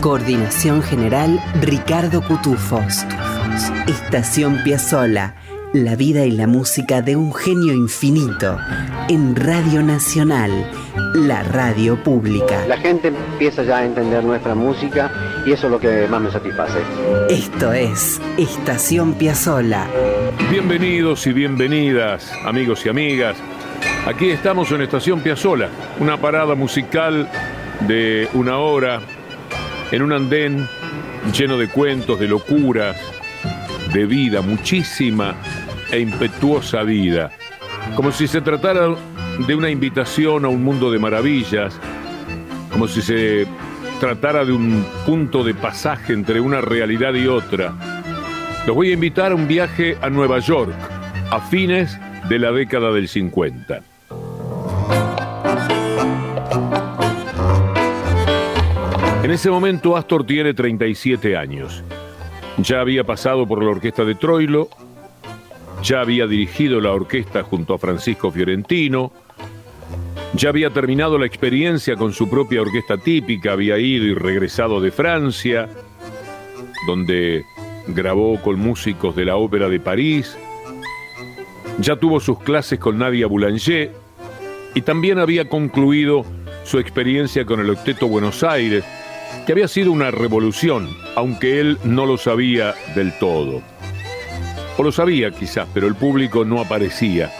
Coordinación general Ricardo Cutufos. Estación Piazzola. La vida y la música de un genio infinito en Radio Nacional, la radio pública. La gente empieza ya a entender nuestra música y eso es lo que más me satisface. Esto es Estación Piazzola. Bienvenidos y bienvenidas, amigos y amigas. Aquí estamos en Estación Piazzola, una parada musical de una hora en un andén lleno de cuentos, de locuras, de vida, muchísima e impetuosa vida, como si se tratara de una invitación a un mundo de maravillas, como si se tratara de un punto de pasaje entre una realidad y otra. Los voy a invitar a un viaje a Nueva York a fines de la década del 50. En ese momento Astor tiene 37 años. Ya había pasado por la orquesta de Troilo, ya había dirigido la orquesta junto a Francisco Fiorentino, ya había terminado la experiencia con su propia orquesta típica, había ido y regresado de Francia, donde grabó con músicos de la Ópera de París, ya tuvo sus clases con Nadia Boulanger y también había concluido su experiencia con el Octeto Buenos Aires, que había sido una revolución, aunque él no lo sabía del todo. O lo sabía quizás, pero el público no aparecía.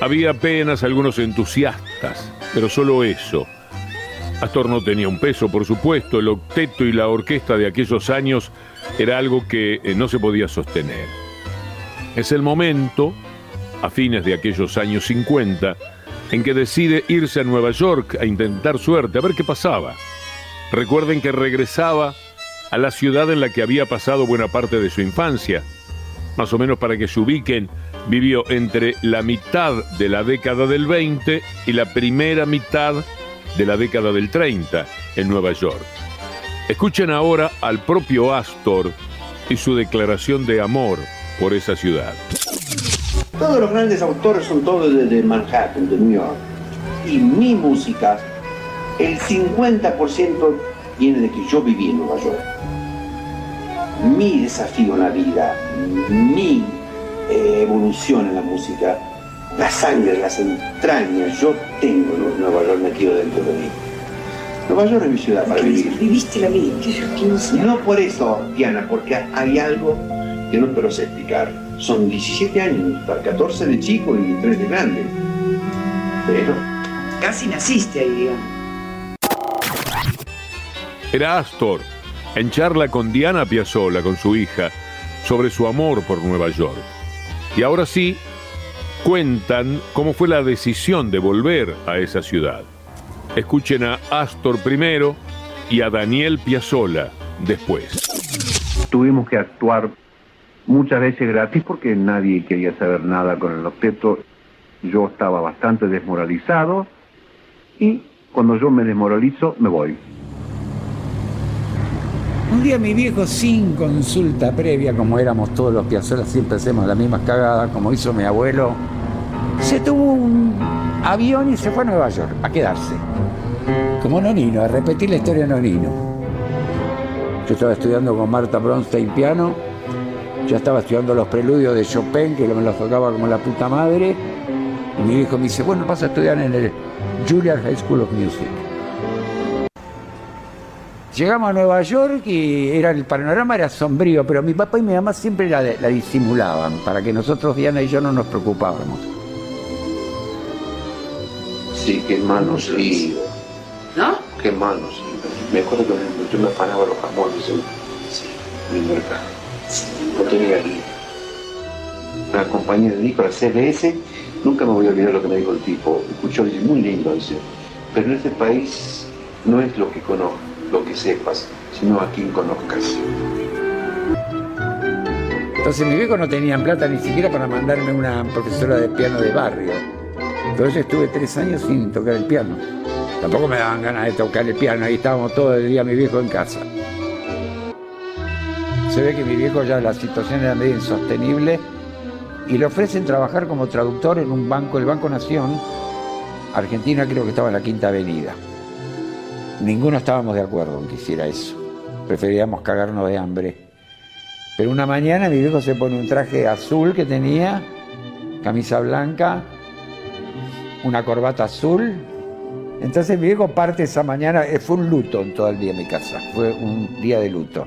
Había apenas algunos entusiastas, pero solo eso. Astor no tenía un peso, por supuesto, el octeto y la orquesta de aquellos años era algo que eh, no se podía sostener. Es el momento, a fines de aquellos años 50, en que decide irse a Nueva York a intentar suerte, a ver qué pasaba. Recuerden que regresaba a la ciudad en la que había pasado buena parte de su infancia. Más o menos para que se ubiquen, vivió entre la mitad de la década del 20 y la primera mitad de la década del 30 en Nueva York. Escuchen ahora al propio Astor y su declaración de amor por esa ciudad. Todos los grandes autores son todos de Manhattan, de New York. Y mi música el 50% viene de que yo viví en Nueva York. Mi desafío en la vida, mi eh, evolución en la música, la sangre, las entrañas, yo tengo Nueva York metido dentro de mí. Nueva York es mi ciudad para vivir. Viviste la vida. No por eso, Diana, porque hay algo que no te lo sé explicar. Son 17 años, 14 de chico y 3 de grande. Pero... Casi naciste ahí, digamos. Era Astor, en charla con Diana Piazzolla, con su hija, sobre su amor por Nueva York. Y ahora sí, cuentan cómo fue la decisión de volver a esa ciudad. Escuchen a Astor primero y a Daniel Piazzolla después. Tuvimos que actuar muchas veces gratis porque nadie quería saber nada con el objeto. Yo estaba bastante desmoralizado y cuando yo me desmoralizo me voy. Un día mi viejo, sin consulta previa, como éramos todos los piazolas, siempre hacemos las mismas cagadas, como hizo mi abuelo, se tuvo un avión y se fue a Nueva York a quedarse. Como Nonino, a repetir la historia de Nonino. Yo estaba estudiando con Marta Bronstein piano, yo estaba estudiando los preludios de Chopin, que me los tocaba como la puta madre, y mi viejo me dice, bueno, vas a estudiar en el Juilliard High School of Music. Llegamos a Nueva York y era el panorama era sombrío, pero mi papá y mi mamá siempre la, la disimulaban para que nosotros, Diana y yo, no nos preocupáramos. Sí, qué malos líos. ¿No? Qué malos. Me acuerdo que yo me afanaba los jamones en mi mercado. No tenía guía. Una compañía de Nicolás CBS, nunca me voy a olvidar lo que me dijo el tipo. Escuchó, dice, muy lindo, dice. Pero en este país no es lo que conozco lo que sepas, sino a quien conozcas. Entonces mi viejo no tenían plata ni siquiera para mandarme una profesora de piano de barrio. Entonces estuve tres años sin tocar el piano. Tampoco me daban ganas de tocar el piano, ahí estábamos todo el día mi viejo en casa. Se ve que mi viejo ya la situación era medio insostenible y le ofrecen trabajar como traductor en un banco, el Banco Nación, Argentina creo que estaba en la Quinta Avenida. Ninguno estábamos de acuerdo en que hiciera eso. Preferíamos cagarnos de hambre. Pero una mañana mi viejo se pone un traje azul que tenía, camisa blanca, una corbata azul. Entonces mi viejo parte esa mañana, eh, fue un luto en todo el día en mi casa, fue un día de luto.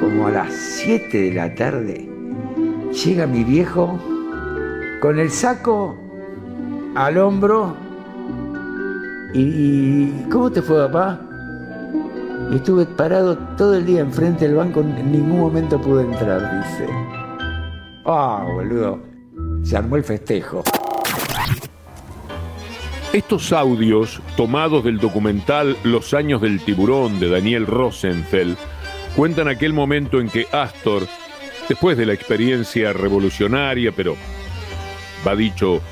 Como a las 7 de la tarde llega mi viejo con el saco al hombro y, ¿cómo te fue papá? estuve parado todo el día enfrente del banco, en ningún momento pude entrar, dice. Ah, boludo. Se armó el festejo. Estos audios, tomados del documental Los años del tiburón de Daniel Rosenfeld, cuentan aquel momento en que Astor, después de la experiencia revolucionaria, pero, va dicho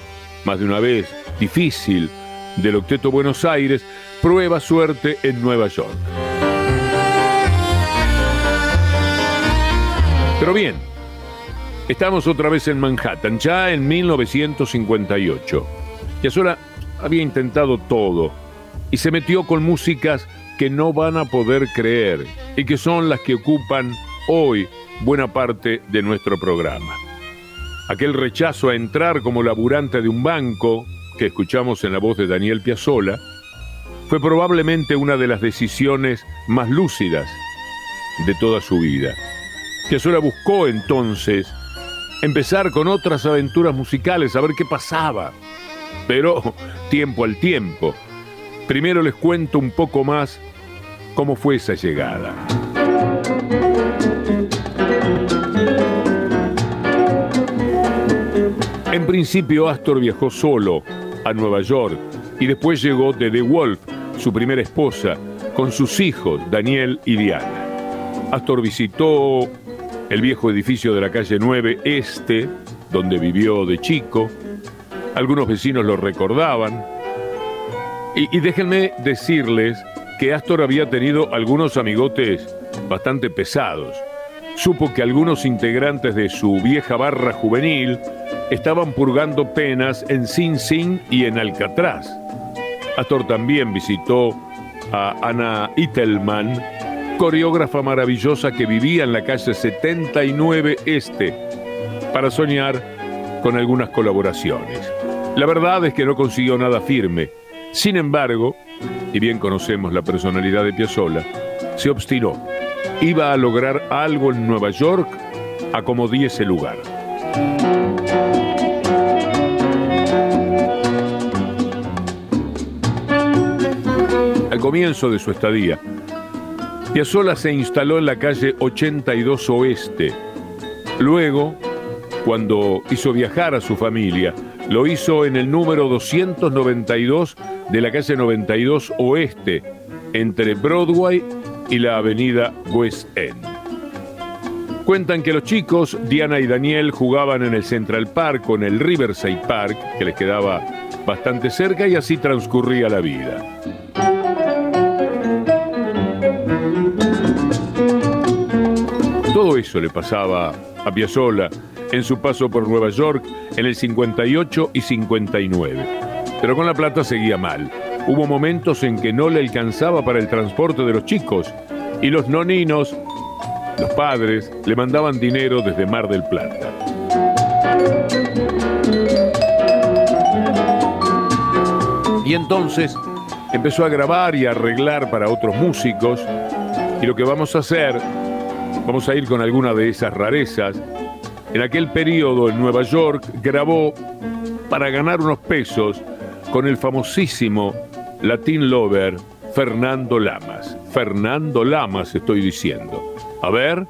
más de una vez, difícil, del Octeto Buenos Aires, prueba suerte en Nueva York. Pero bien, estamos otra vez en Manhattan, ya en 1958. Piazzolla había intentado todo y se metió con músicas que no van a poder creer y que son las que ocupan hoy buena parte de nuestro programa. Aquel rechazo a entrar como laburante de un banco que escuchamos en la voz de Daniel Piazzolla fue probablemente una de las decisiones más lúcidas de toda su vida. Piazzolla buscó entonces empezar con otras aventuras musicales, a ver qué pasaba. Pero tiempo al tiempo. Primero les cuento un poco más cómo fue esa llegada. En principio Astor viajó solo a Nueva York y después llegó de The Wolf, su primera esposa, con sus hijos Daniel y Diana. Astor visitó el viejo edificio de la calle 9 Este, donde vivió de chico. Algunos vecinos lo recordaban. Y, y, déjenme decirles que Astor había tenido algunos amigotes bastante pesados. Supo que algunos integrantes de su vieja barra juvenil estaban purgando penas en Sin Sin y en Alcatraz. Astor también visitó a Ana Itelman, coreógrafa maravillosa que vivía en la calle 79 Este, para soñar con algunas colaboraciones. La verdad es que no consiguió nada firme. Sin embargo, y bien conocemos la personalidad de Piazzolla, se obstinó. Iba a lograr algo en Nueva York a diese lugar. Al comienzo de su estadía, Piazzolla se instaló en la calle 82 Oeste. Luego, cuando hizo viajar a su familia, lo hizo en el número 292 de la calle 92 Oeste, entre Broadway y la avenida West End. Cuentan que los chicos, Diana y Daniel, jugaban en el Central Park o en el Riverside Park, que les quedaba bastante cerca, y así transcurría la vida. Todo eso le pasaba a Piazzolla en su paso por Nueva York en el 58 y 59. Pero con la plata seguía mal. Hubo momentos en que no le alcanzaba para el transporte de los chicos y los noninos, los padres, le mandaban dinero desde Mar del Plata. Y entonces empezó a grabar y a arreglar para otros músicos y lo que vamos a hacer Vamos a ir con alguna de esas rarezas. En aquel periodo en Nueva York grabó para ganar unos pesos con el famosísimo Latin Lover Fernando Lamas. Fernando Lamas estoy diciendo. A ver.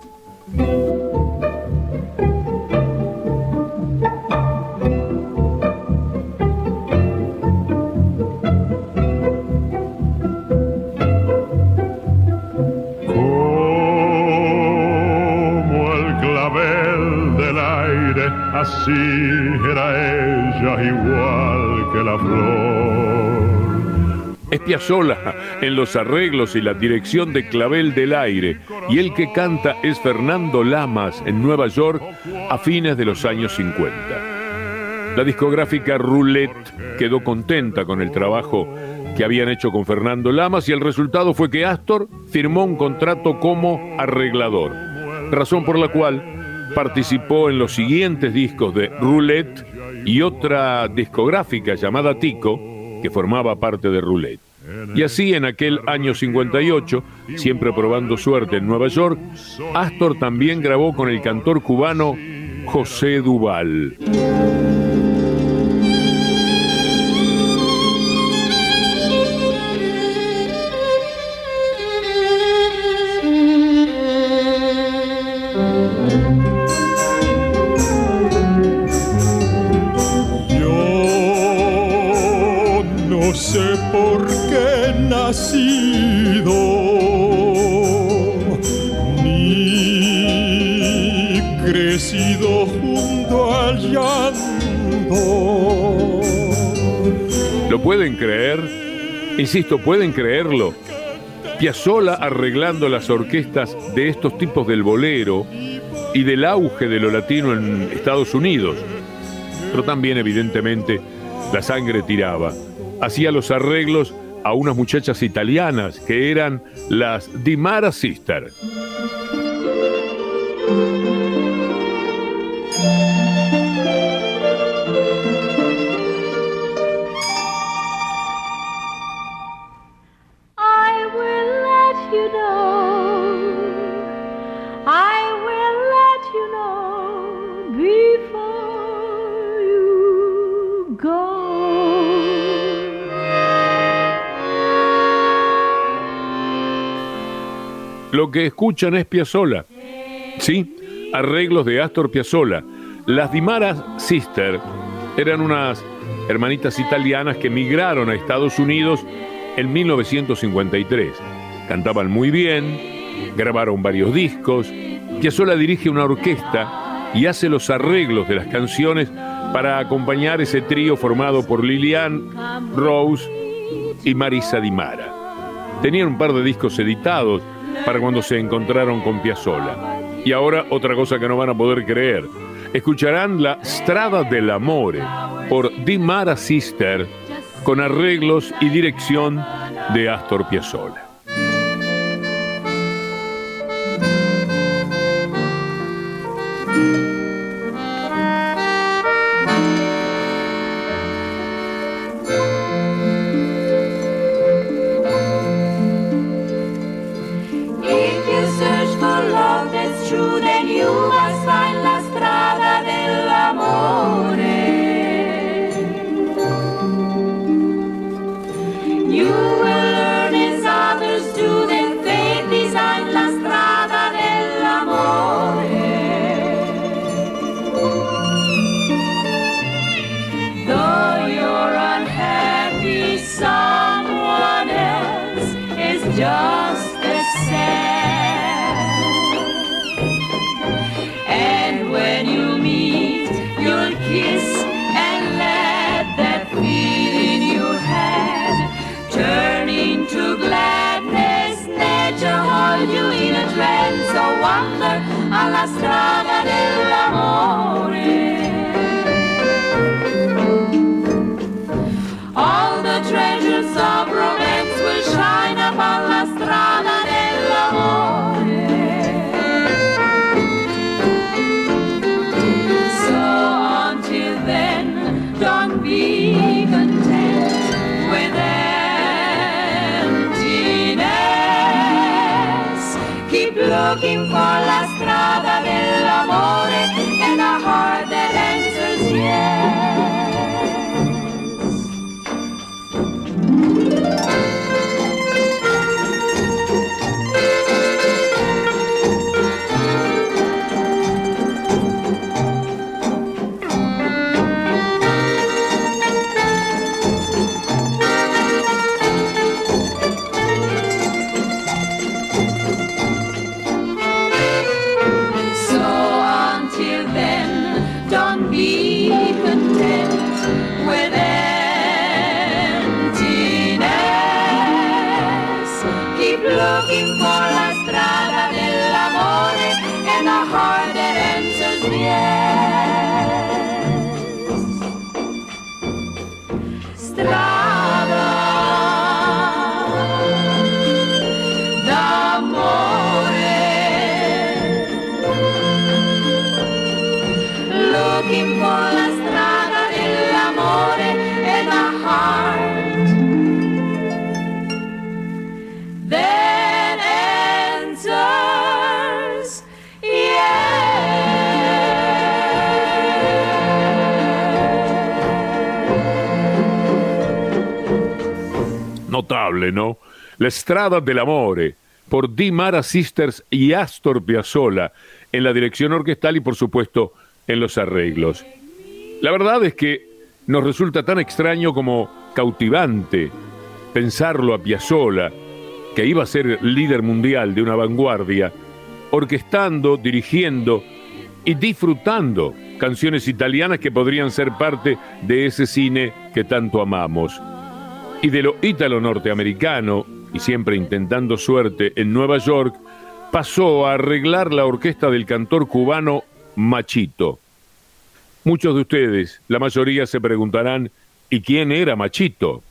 En los arreglos y la dirección de Clavel del Aire, y el que canta es Fernando Lamas en Nueva York a fines de los años 50. La discográfica Roulette quedó contenta con el trabajo que habían hecho con Fernando Lamas y el resultado fue que Astor firmó un contrato como arreglador, razón por la cual participó en los siguientes discos de Roulette y otra discográfica llamada Tico, que formaba parte de Roulette. Y así en aquel año 58, siempre probando suerte en Nueva York, Astor también grabó con el cantor cubano José Duval. Pueden creer? Insisto, ¿pueden creerlo? Piazzolla arreglando las orquestas de estos tipos del bolero y del auge de lo latino en Estados Unidos. Pero también, evidentemente, la sangre tiraba. Hacía los arreglos a unas muchachas italianas que eran las Dimara Sister. Lo que escuchan es Piazzolla. Sí, arreglos de Astor Piazzolla. Las Dimaras Sister eran unas hermanitas italianas que emigraron a Estados Unidos en 1953. Cantaban muy bien, grabaron varios discos. Piazzolla dirige una orquesta y hace los arreglos de las canciones para acompañar ese trío formado por Lilian, Rose y Marisa Dimara. Tenían un par de discos editados para cuando se encontraron con Piazzolla. Y ahora otra cosa que no van a poder creer. Escucharán la Strada del Amore por Di Mara Sister con arreglos y dirección de Astor Piazzolla. Till Notable, ¿no? La Estrada del Amore, por Di Mara Sisters y Astor Piazzolla, en la dirección orquestal y por supuesto en los arreglos. La verdad es que nos resulta tan extraño como cautivante pensarlo a Piazzolla, que iba a ser líder mundial de una vanguardia, orquestando, dirigiendo y disfrutando canciones italianas que podrían ser parte de ese cine que tanto amamos. Y de lo ítalo norteamericano, y siempre intentando suerte en Nueva York, pasó a arreglar la orquesta del cantor cubano Machito. Muchos de ustedes, la mayoría se preguntarán, ¿y quién era Machito?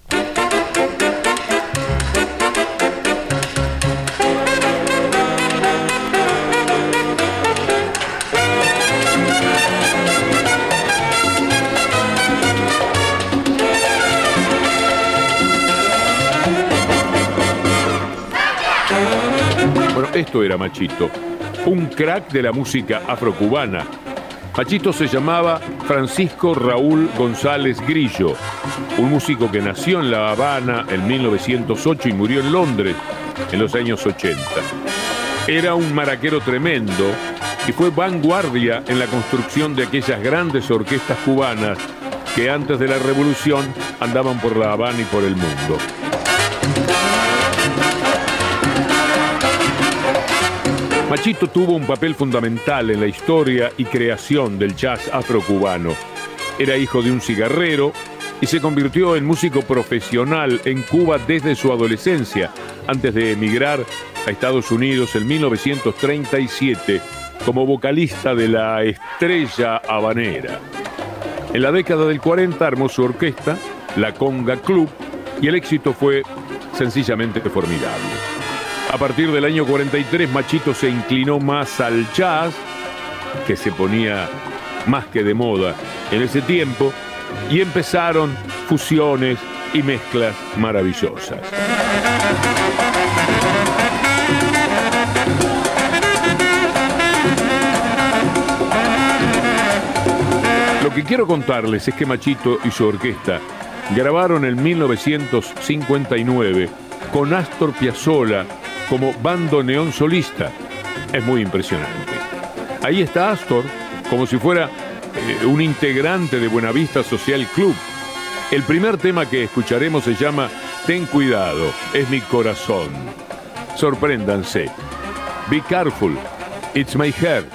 Esto era Machito, un crack de la música afrocubana. Machito se llamaba Francisco Raúl González Grillo, un músico que nació en La Habana en 1908 y murió en Londres en los años 80. Era un maraquero tremendo y fue vanguardia en la construcción de aquellas grandes orquestas cubanas que antes de la revolución andaban por La Habana y por el mundo. Machito tuvo un papel fundamental en la historia y creación del jazz afrocubano. Era hijo de un cigarrero y se convirtió en músico profesional en Cuba desde su adolescencia, antes de emigrar a Estados Unidos en 1937 como vocalista de la estrella habanera. En la década del 40 armó su orquesta, la Conga Club, y el éxito fue sencillamente formidable. A partir del año 43, Machito se inclinó más al jazz, que se ponía más que de moda en ese tiempo, y empezaron fusiones y mezclas maravillosas. Lo que quiero contarles es que Machito y su orquesta grabaron en 1959 con Astor Piazzolla como bandoneón solista. Es muy impresionante. Ahí está Astor como si fuera eh, un integrante de Buenavista Social Club. El primer tema que escucharemos se llama Ten cuidado, es mi corazón. Sorpréndanse. Be careful, it's my hair.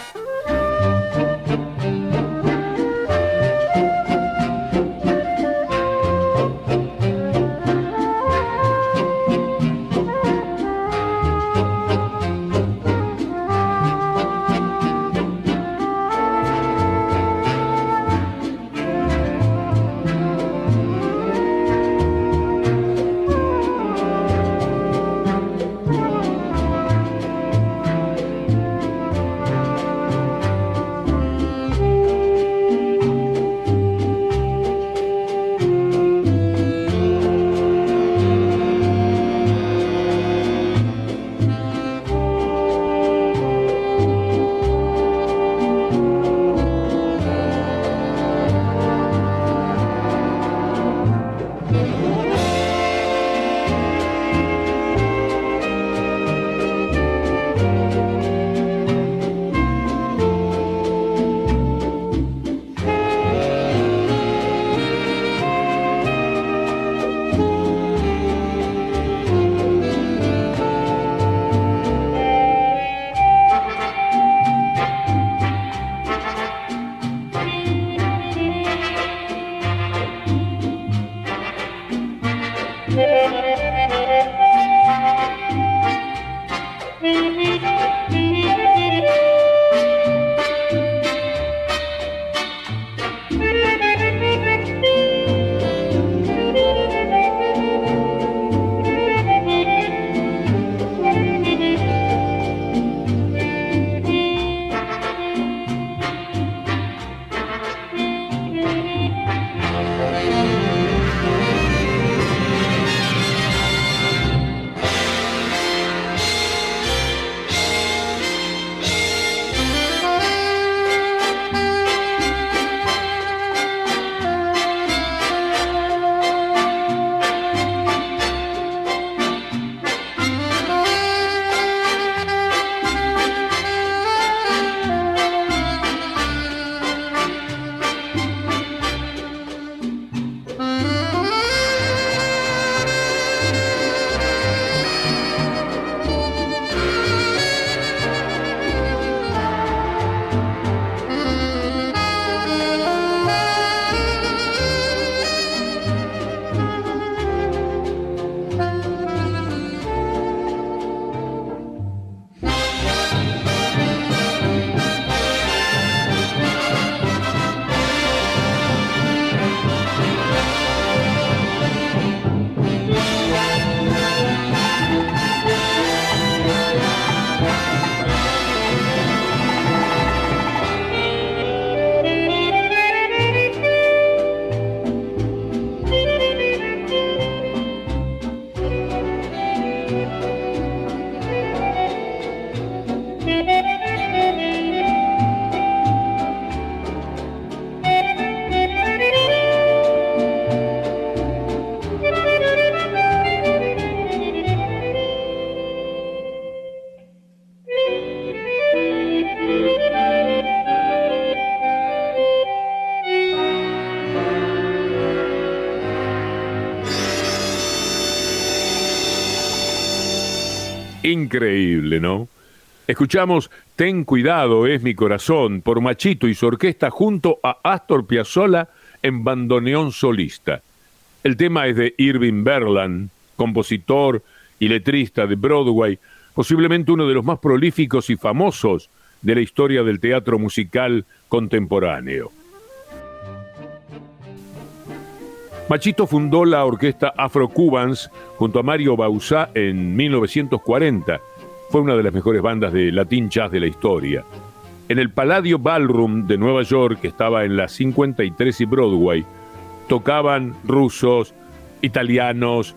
Increíble, ¿no? Escuchamos Ten cuidado es mi corazón por Machito y su orquesta junto a Astor Piazzolla en bandoneón solista. El tema es de Irving Berland, compositor y letrista de Broadway, posiblemente uno de los más prolíficos y famosos de la historia del teatro musical contemporáneo. Machito fundó la orquesta Afro Cubans junto a Mario Bauzá en 1940. Fue una de las mejores bandas de latín jazz de la historia. En el Palladio Ballroom de Nueva York, que estaba en la 53 y Broadway, tocaban rusos, italianos,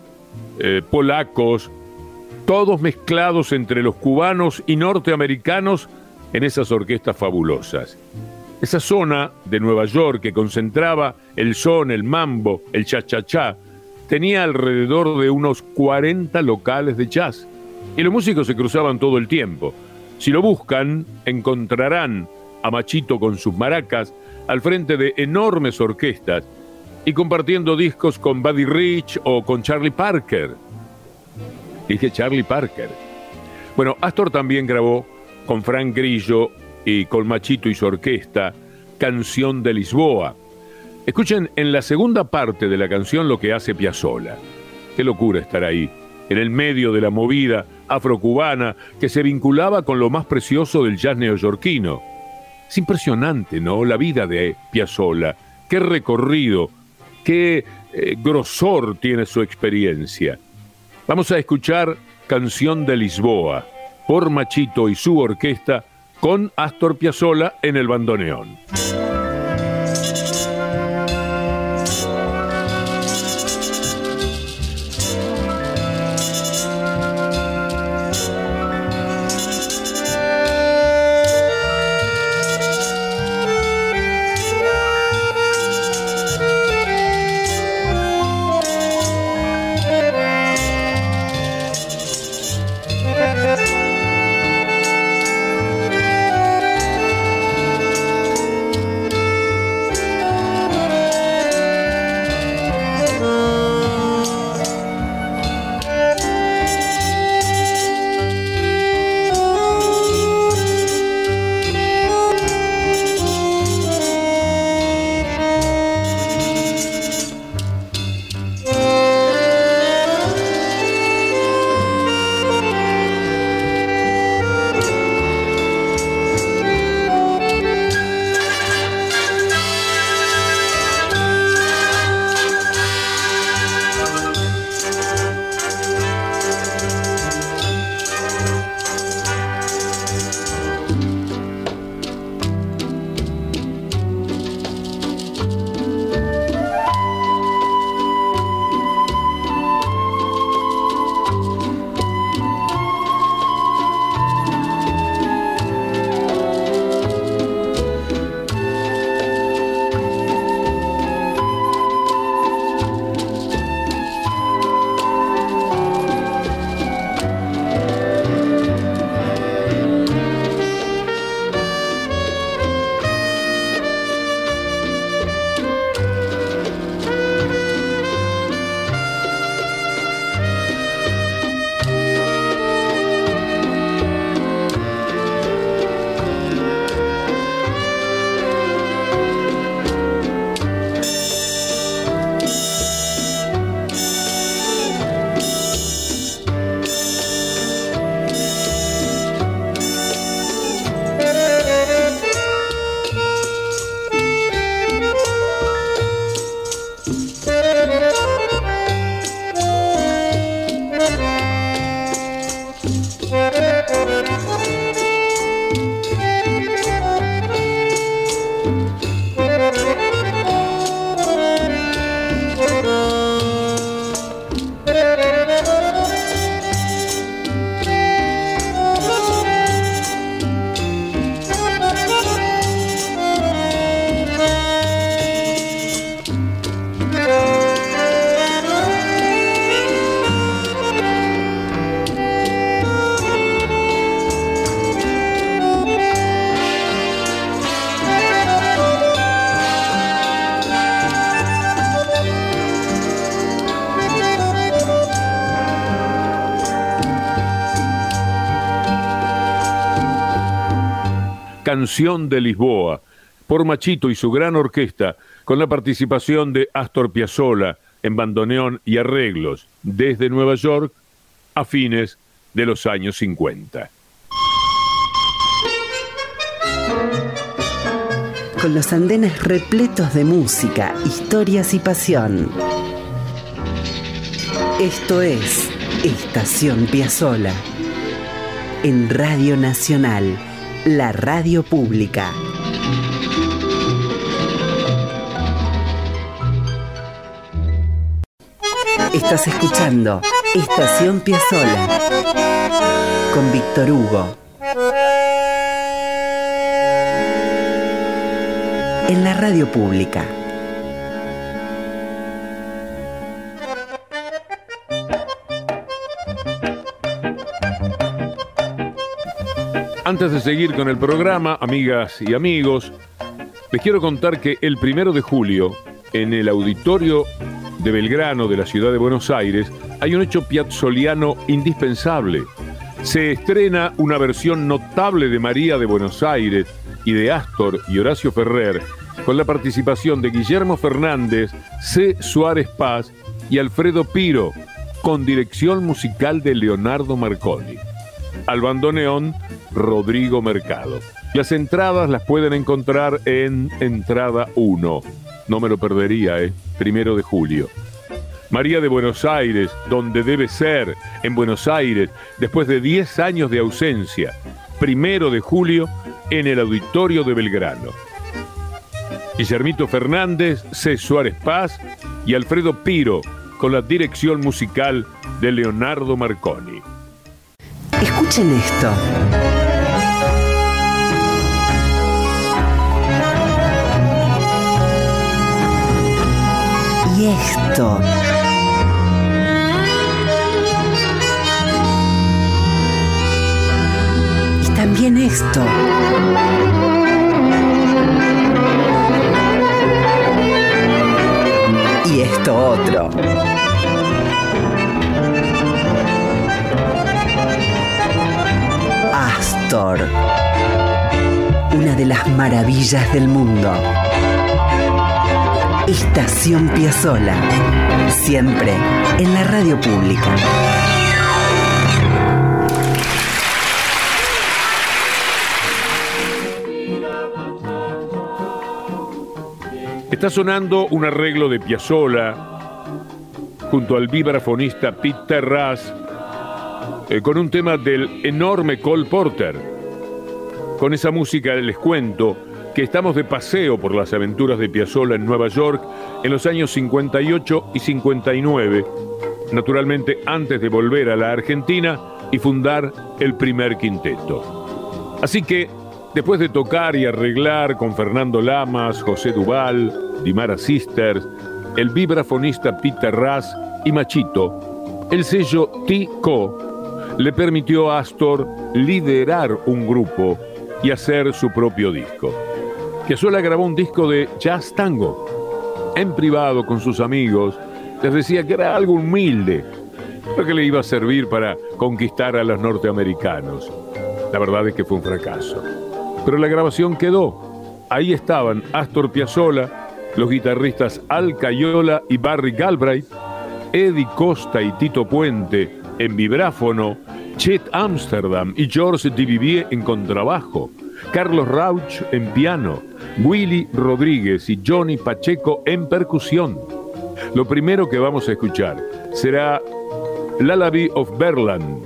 eh, polacos, todos mezclados entre los cubanos y norteamericanos en esas orquestas fabulosas. Esa zona de Nueva York que concentraba el son, el mambo, el cha-cha-cha, tenía alrededor de unos 40 locales de jazz. Y los músicos se cruzaban todo el tiempo. Si lo buscan, encontrarán a Machito con sus maracas al frente de enormes orquestas y compartiendo discos con Buddy Rich o con Charlie Parker. Dije Charlie Parker. Bueno, Astor también grabó con Frank Grillo y con Machito y su orquesta, Canción de Lisboa. Escuchen en la segunda parte de la canción lo que hace Piazzolla. Qué locura estar ahí, en el medio de la movida afrocubana que se vinculaba con lo más precioso del jazz neoyorquino. Es impresionante, ¿no? La vida de Piazzolla. Qué recorrido, qué eh, grosor tiene su experiencia. Vamos a escuchar Canción de Lisboa por Machito y su orquesta con Astor Piazzolla en el bandoneón. Canción de Lisboa, por Machito y su gran orquesta, con la participación de Astor Piazzolla en bandoneón y arreglos, desde Nueva York a fines de los años 50. Con los andenes repletos de música, historias y pasión. Esto es Estación Piazzola. En Radio Nacional, la radio pública. Estás escuchando Estación Piazzola con Víctor Hugo. En la radio pública. Antes de seguir con el programa, amigas y amigos, les quiero contar que el primero de julio, en el auditorio de Belgrano de la ciudad de Buenos Aires, hay un hecho piazzoliano indispensable. Se estrena una versión notable de María de Buenos Aires y de Astor y Horacio Ferrer, con la participación de Guillermo Fernández, C. Suárez Paz y Alfredo Piro, con dirección musical de Leonardo Marconi. Al bandoneón, Rodrigo Mercado. Las entradas las pueden encontrar en Entrada 1. No me lo perdería, ¿eh? Primero de julio. María de Buenos Aires, donde debe ser, en Buenos Aires, después de 10 años de ausencia. Primero de julio, en el Auditorio de Belgrano. Guillermito Fernández, C. Suárez Paz y Alfredo Piro, con la dirección musical de Leonardo Marconi. Escuchen esto. Y esto. Y también esto. Y esto otro. Una de las maravillas del mundo. Estación Piazzola. Siempre en la radio pública. Está sonando un arreglo de Piazzolla junto al vibrafonista Pete Terras eh, con un tema del enorme Cole Porter. Con esa música les cuento que estamos de paseo por las aventuras de Piazzolla en Nueva York en los años 58 y 59, naturalmente antes de volver a la Argentina y fundar el primer quinteto. Así que, después de tocar y arreglar con Fernando Lamas, José Duval, Dimara Sisters, el vibrafonista Peter Ras y Machito, el sello T-Co le permitió a Astor liderar un grupo y hacer su propio disco. Piazzolla grabó un disco de jazz tango. En privado con sus amigos, les decía que era algo humilde, pero que le iba a servir para conquistar a los norteamericanos. La verdad es que fue un fracaso. Pero la grabación quedó. Ahí estaban Astor Piazzolla, los guitarristas Al Cayola y Barry Galbraith, Eddie Costa y Tito Puente en vibráfono, Chet Amsterdam y George Duvivier en contrabajo, Carlos Rauch en piano, Willy Rodríguez y Johnny Pacheco en percusión. Lo primero que vamos a escuchar será Lullaby of Berland.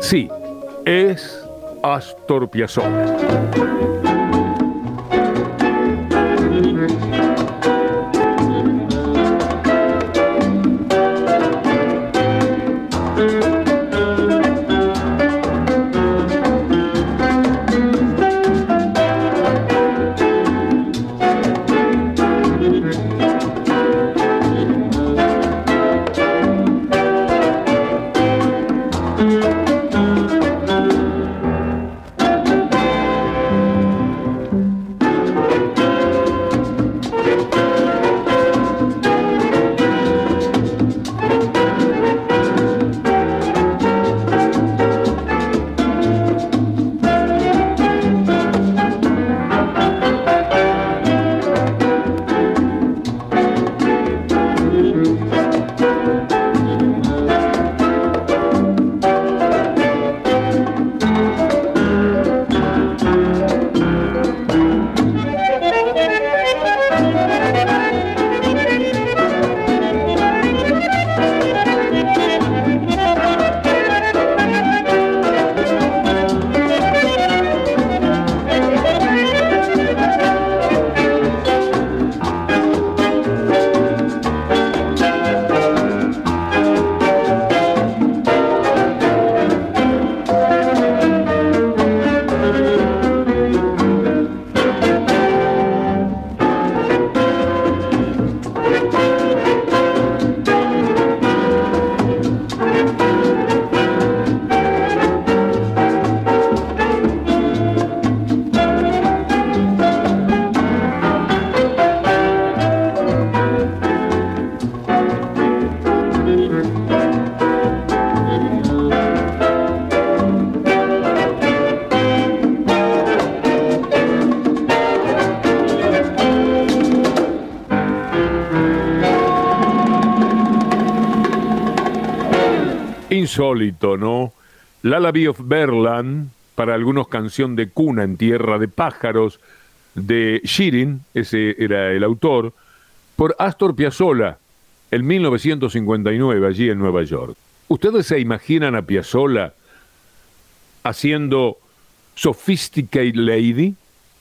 Sí, es Astor Piazzolla. Insólito, ¿no? Lullaby of Berland, para algunos canción de cuna en tierra de pájaros, de Shirin, ese era el autor, por Astor Piazzolla, en 1959, allí en Nueva York. ¿Ustedes se imaginan a Piazzolla haciendo Sophisticated Lady,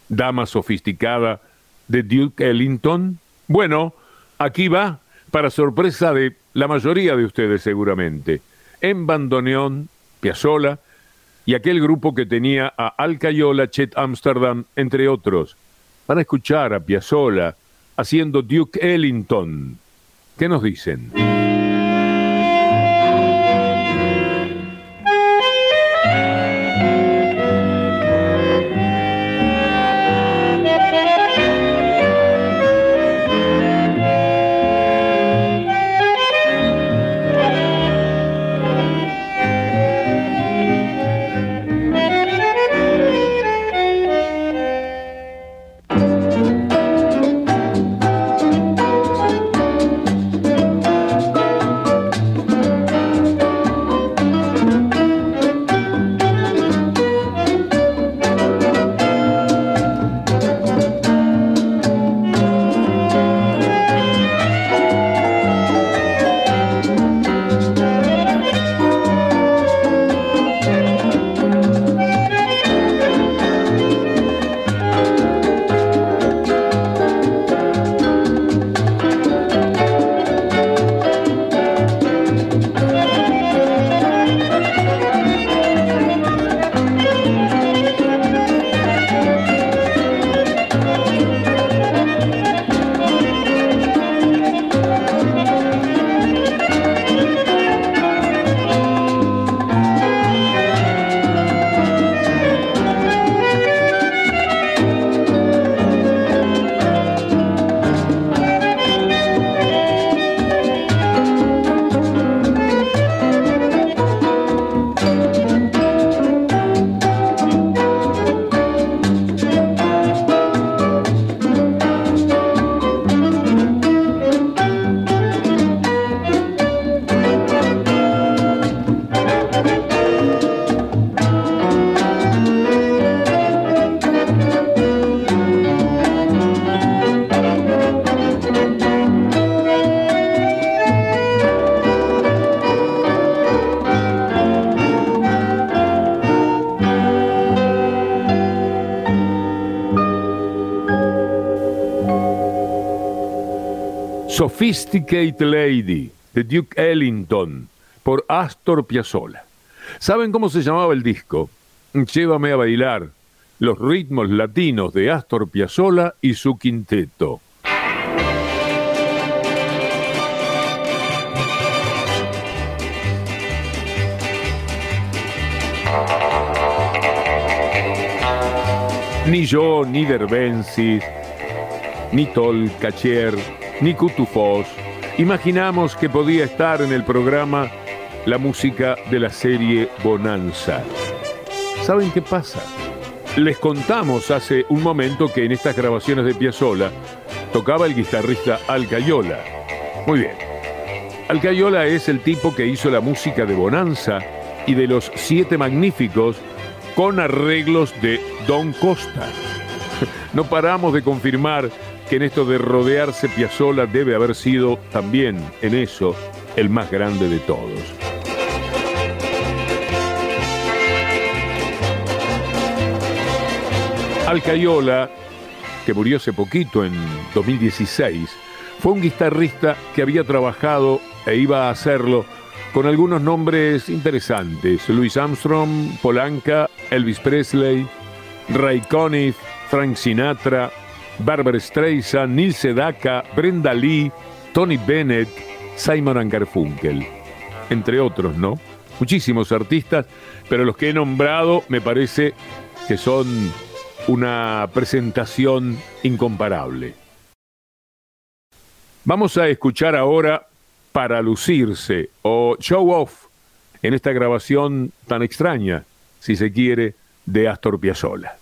dama sofisticada de Duke Ellington? Bueno, aquí va, para sorpresa de la mayoría de ustedes seguramente, en bandoneón, Piazzolla, y aquel grupo que tenía a Al Cayola, Chet Amsterdam, entre otros, para escuchar a Piazzolla haciendo Duke Ellington. ¿Qué nos dicen? Sophisticate Lady de Duke Ellington por Astor Piazzolla. ¿Saben cómo se llamaba el disco? Llévame a bailar, los ritmos latinos de Astor Piazzolla y su quinteto. Ni yo, ni Derbensis, ni Tol Cachier, ni Cutufós imaginamos que podía estar en el programa la música de la serie Bonanza. ¿Saben qué pasa? Les contamos hace un momento que en estas grabaciones de Piazzolla tocaba el guitarrista Alcayola. Muy bien. Alcayola es el tipo que hizo la música de Bonanza y de los Siete Magníficos con arreglos de Don Costa. No paramos de confirmar que en esto de rodearse Piazzolla debe haber sido también en eso el más grande de todos. Alcayola, que murió hace poquito en 2016, fue un guitarrista que había trabajado e iba a hacerlo con algunos nombres interesantes: Louis Armstrong, Polanca, Elvis Presley, Ray Conniff, Frank Sinatra, Barbara Streisand, Neil Sedaka, Brenda Lee, Tony Bennett, Simon Garfunkel, entre otros, ¿no? Muchísimos artistas, pero los que he nombrado me parece que son una presentación incomparable. Vamos a escuchar ahora Para lucirse o Show Off en esta grabación tan extraña, si se quiere, de Astor Piazzolla.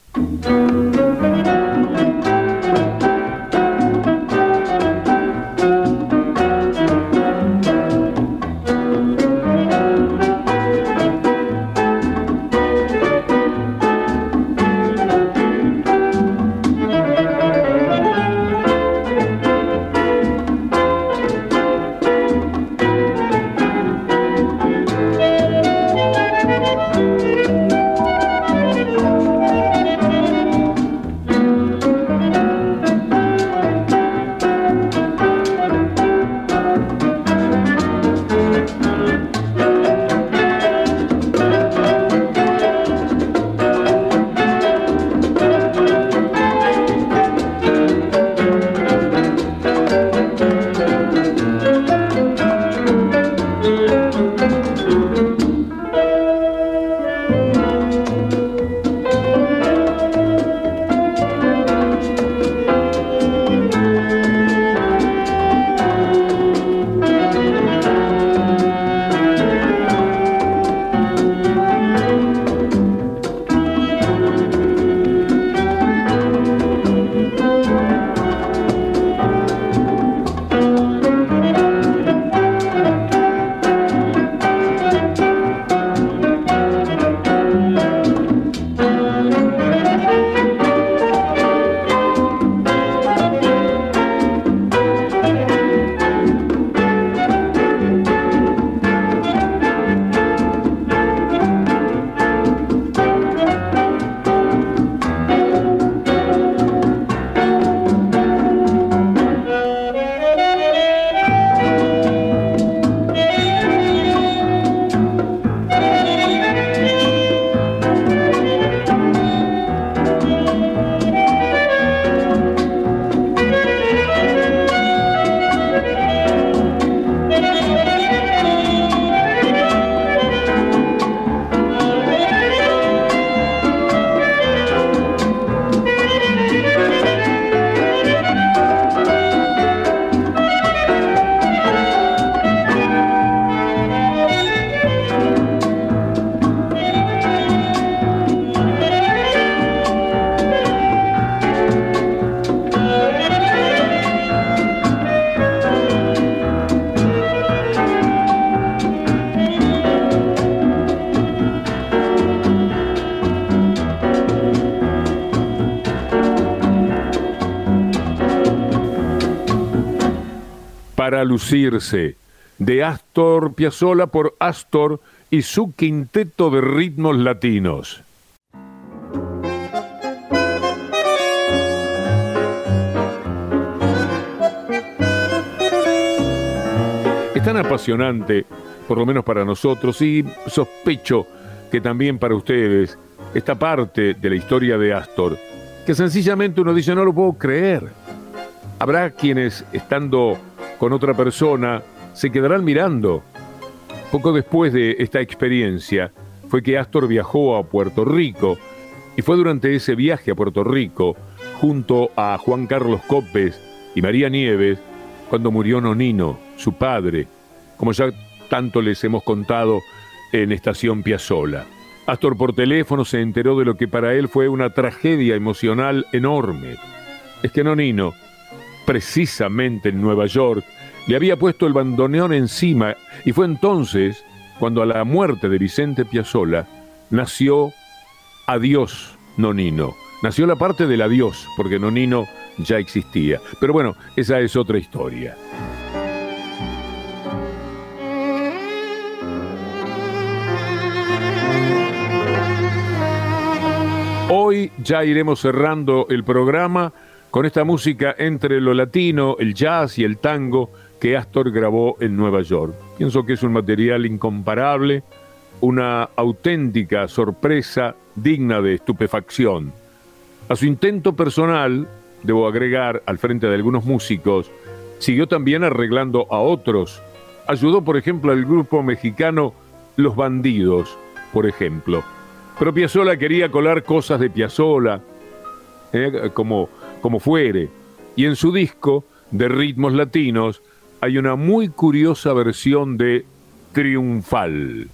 Lucirse, de Astor Piazzolla por Astor y su quinteto de ritmos latinos. Es tan apasionante, por lo menos para nosotros, y sospecho que también para ustedes, esta parte de la historia de Astor, que sencillamente uno dice, no lo puedo creer. Habrá quienes, estando con otra persona, se quedarán mirando. Poco después de esta experiencia, fue que Astor viajó a Puerto Rico, y fue durante ese viaje a Puerto Rico, junto a Juan Carlos Copes y María Nieves, cuando murió Nonino, su padre, como ya tanto les hemos contado en Estación Piazzola. Astor por teléfono se enteró de lo que para él fue una tragedia emocional enorme. Es que Nonino, precisamente en Nueva York, le había puesto el bandoneón encima y fue entonces cuando a la muerte de Vicente Piazzola nació Adiós Nonino. Nació la parte del adiós, porque Nonino ya existía. Pero bueno, esa es otra historia. Hoy ya iremos cerrando el programa con esta música entre lo latino, el jazz y el tango que Astor grabó en Nueva York. Pienso que es un material incomparable, una auténtica sorpresa digna de estupefacción. A su intento personal, debo agregar, al frente de algunos músicos, siguió también arreglando a otros. Ayudó, por ejemplo, al grupo mexicano Los Bandidos, por ejemplo. Pero Piazzolla quería colar cosas de Piazzolla, eh, como, como fuere. Y en su disco de ritmos latinos hay una muy curiosa versión de Triunfal.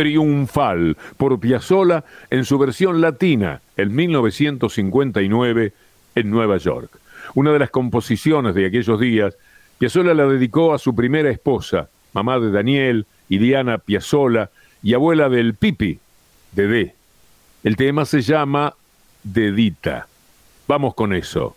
Triunfal por Piazzolla en su versión latina en 1959 en Nueva York. Una de las composiciones de aquellos días, Piazzolla la dedicó a su primera esposa, mamá de Daniel y Diana Piazzolla y abuela del Pipi, Dedé. El tema se llama Dedita. Vamos con eso.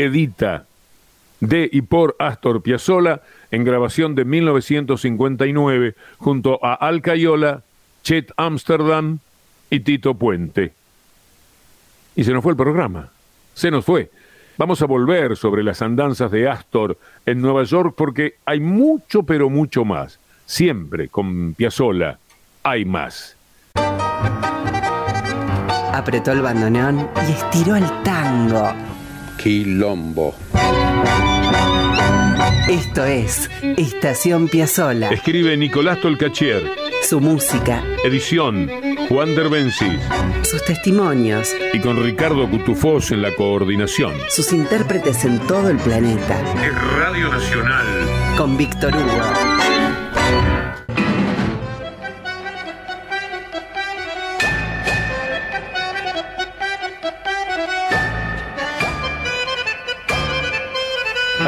Dedita, de y por Astor Piazzolla, en grabación de 1959, junto a Al Cayola, Chet Amsterdam y Tito Puente. Y se nos fue el programa. Se nos fue. Vamos a volver sobre las andanzas de Astor en Nueva York porque hay mucho, pero mucho más. Siempre con Piazzolla hay más. Apretó el bandoneón y estiró el tango. Quilombo. Esto es Estación Piazzola. Escribe Nicolás Tolcachier. Su música. Edición Juan Derbencis. Sus testimonios. Y con Ricardo Cutufós en la coordinación. Sus intérpretes en todo el planeta. Radio Nacional. Con Víctor Hugo.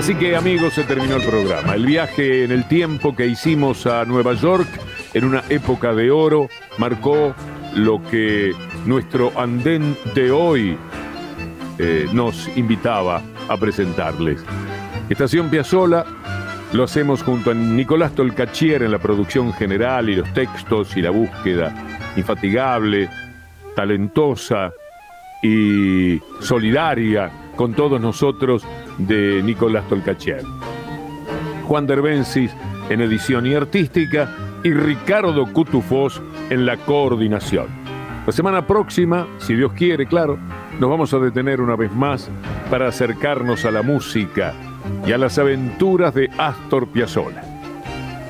Así que amigos, se terminó el programa. El viaje en el tiempo que hicimos a Nueva York en una época de oro marcó lo que nuestro andén de hoy eh, nos invitaba a presentarles. Estación Piazzola lo hacemos junto a Nicolás Tolcachier en la producción general y los textos y la búsqueda infatigable, talentosa y solidaria con todos nosotros de Nicolás Tolcachier. Juan Derbencis en edición y artística y Ricardo Cutufós en la coordinación. La semana próxima, si Dios quiere, claro, nos vamos a detener una vez más para acercarnos a la música y a las aventuras de Astor Piazzolla.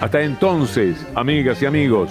Hasta entonces, amigas y amigos,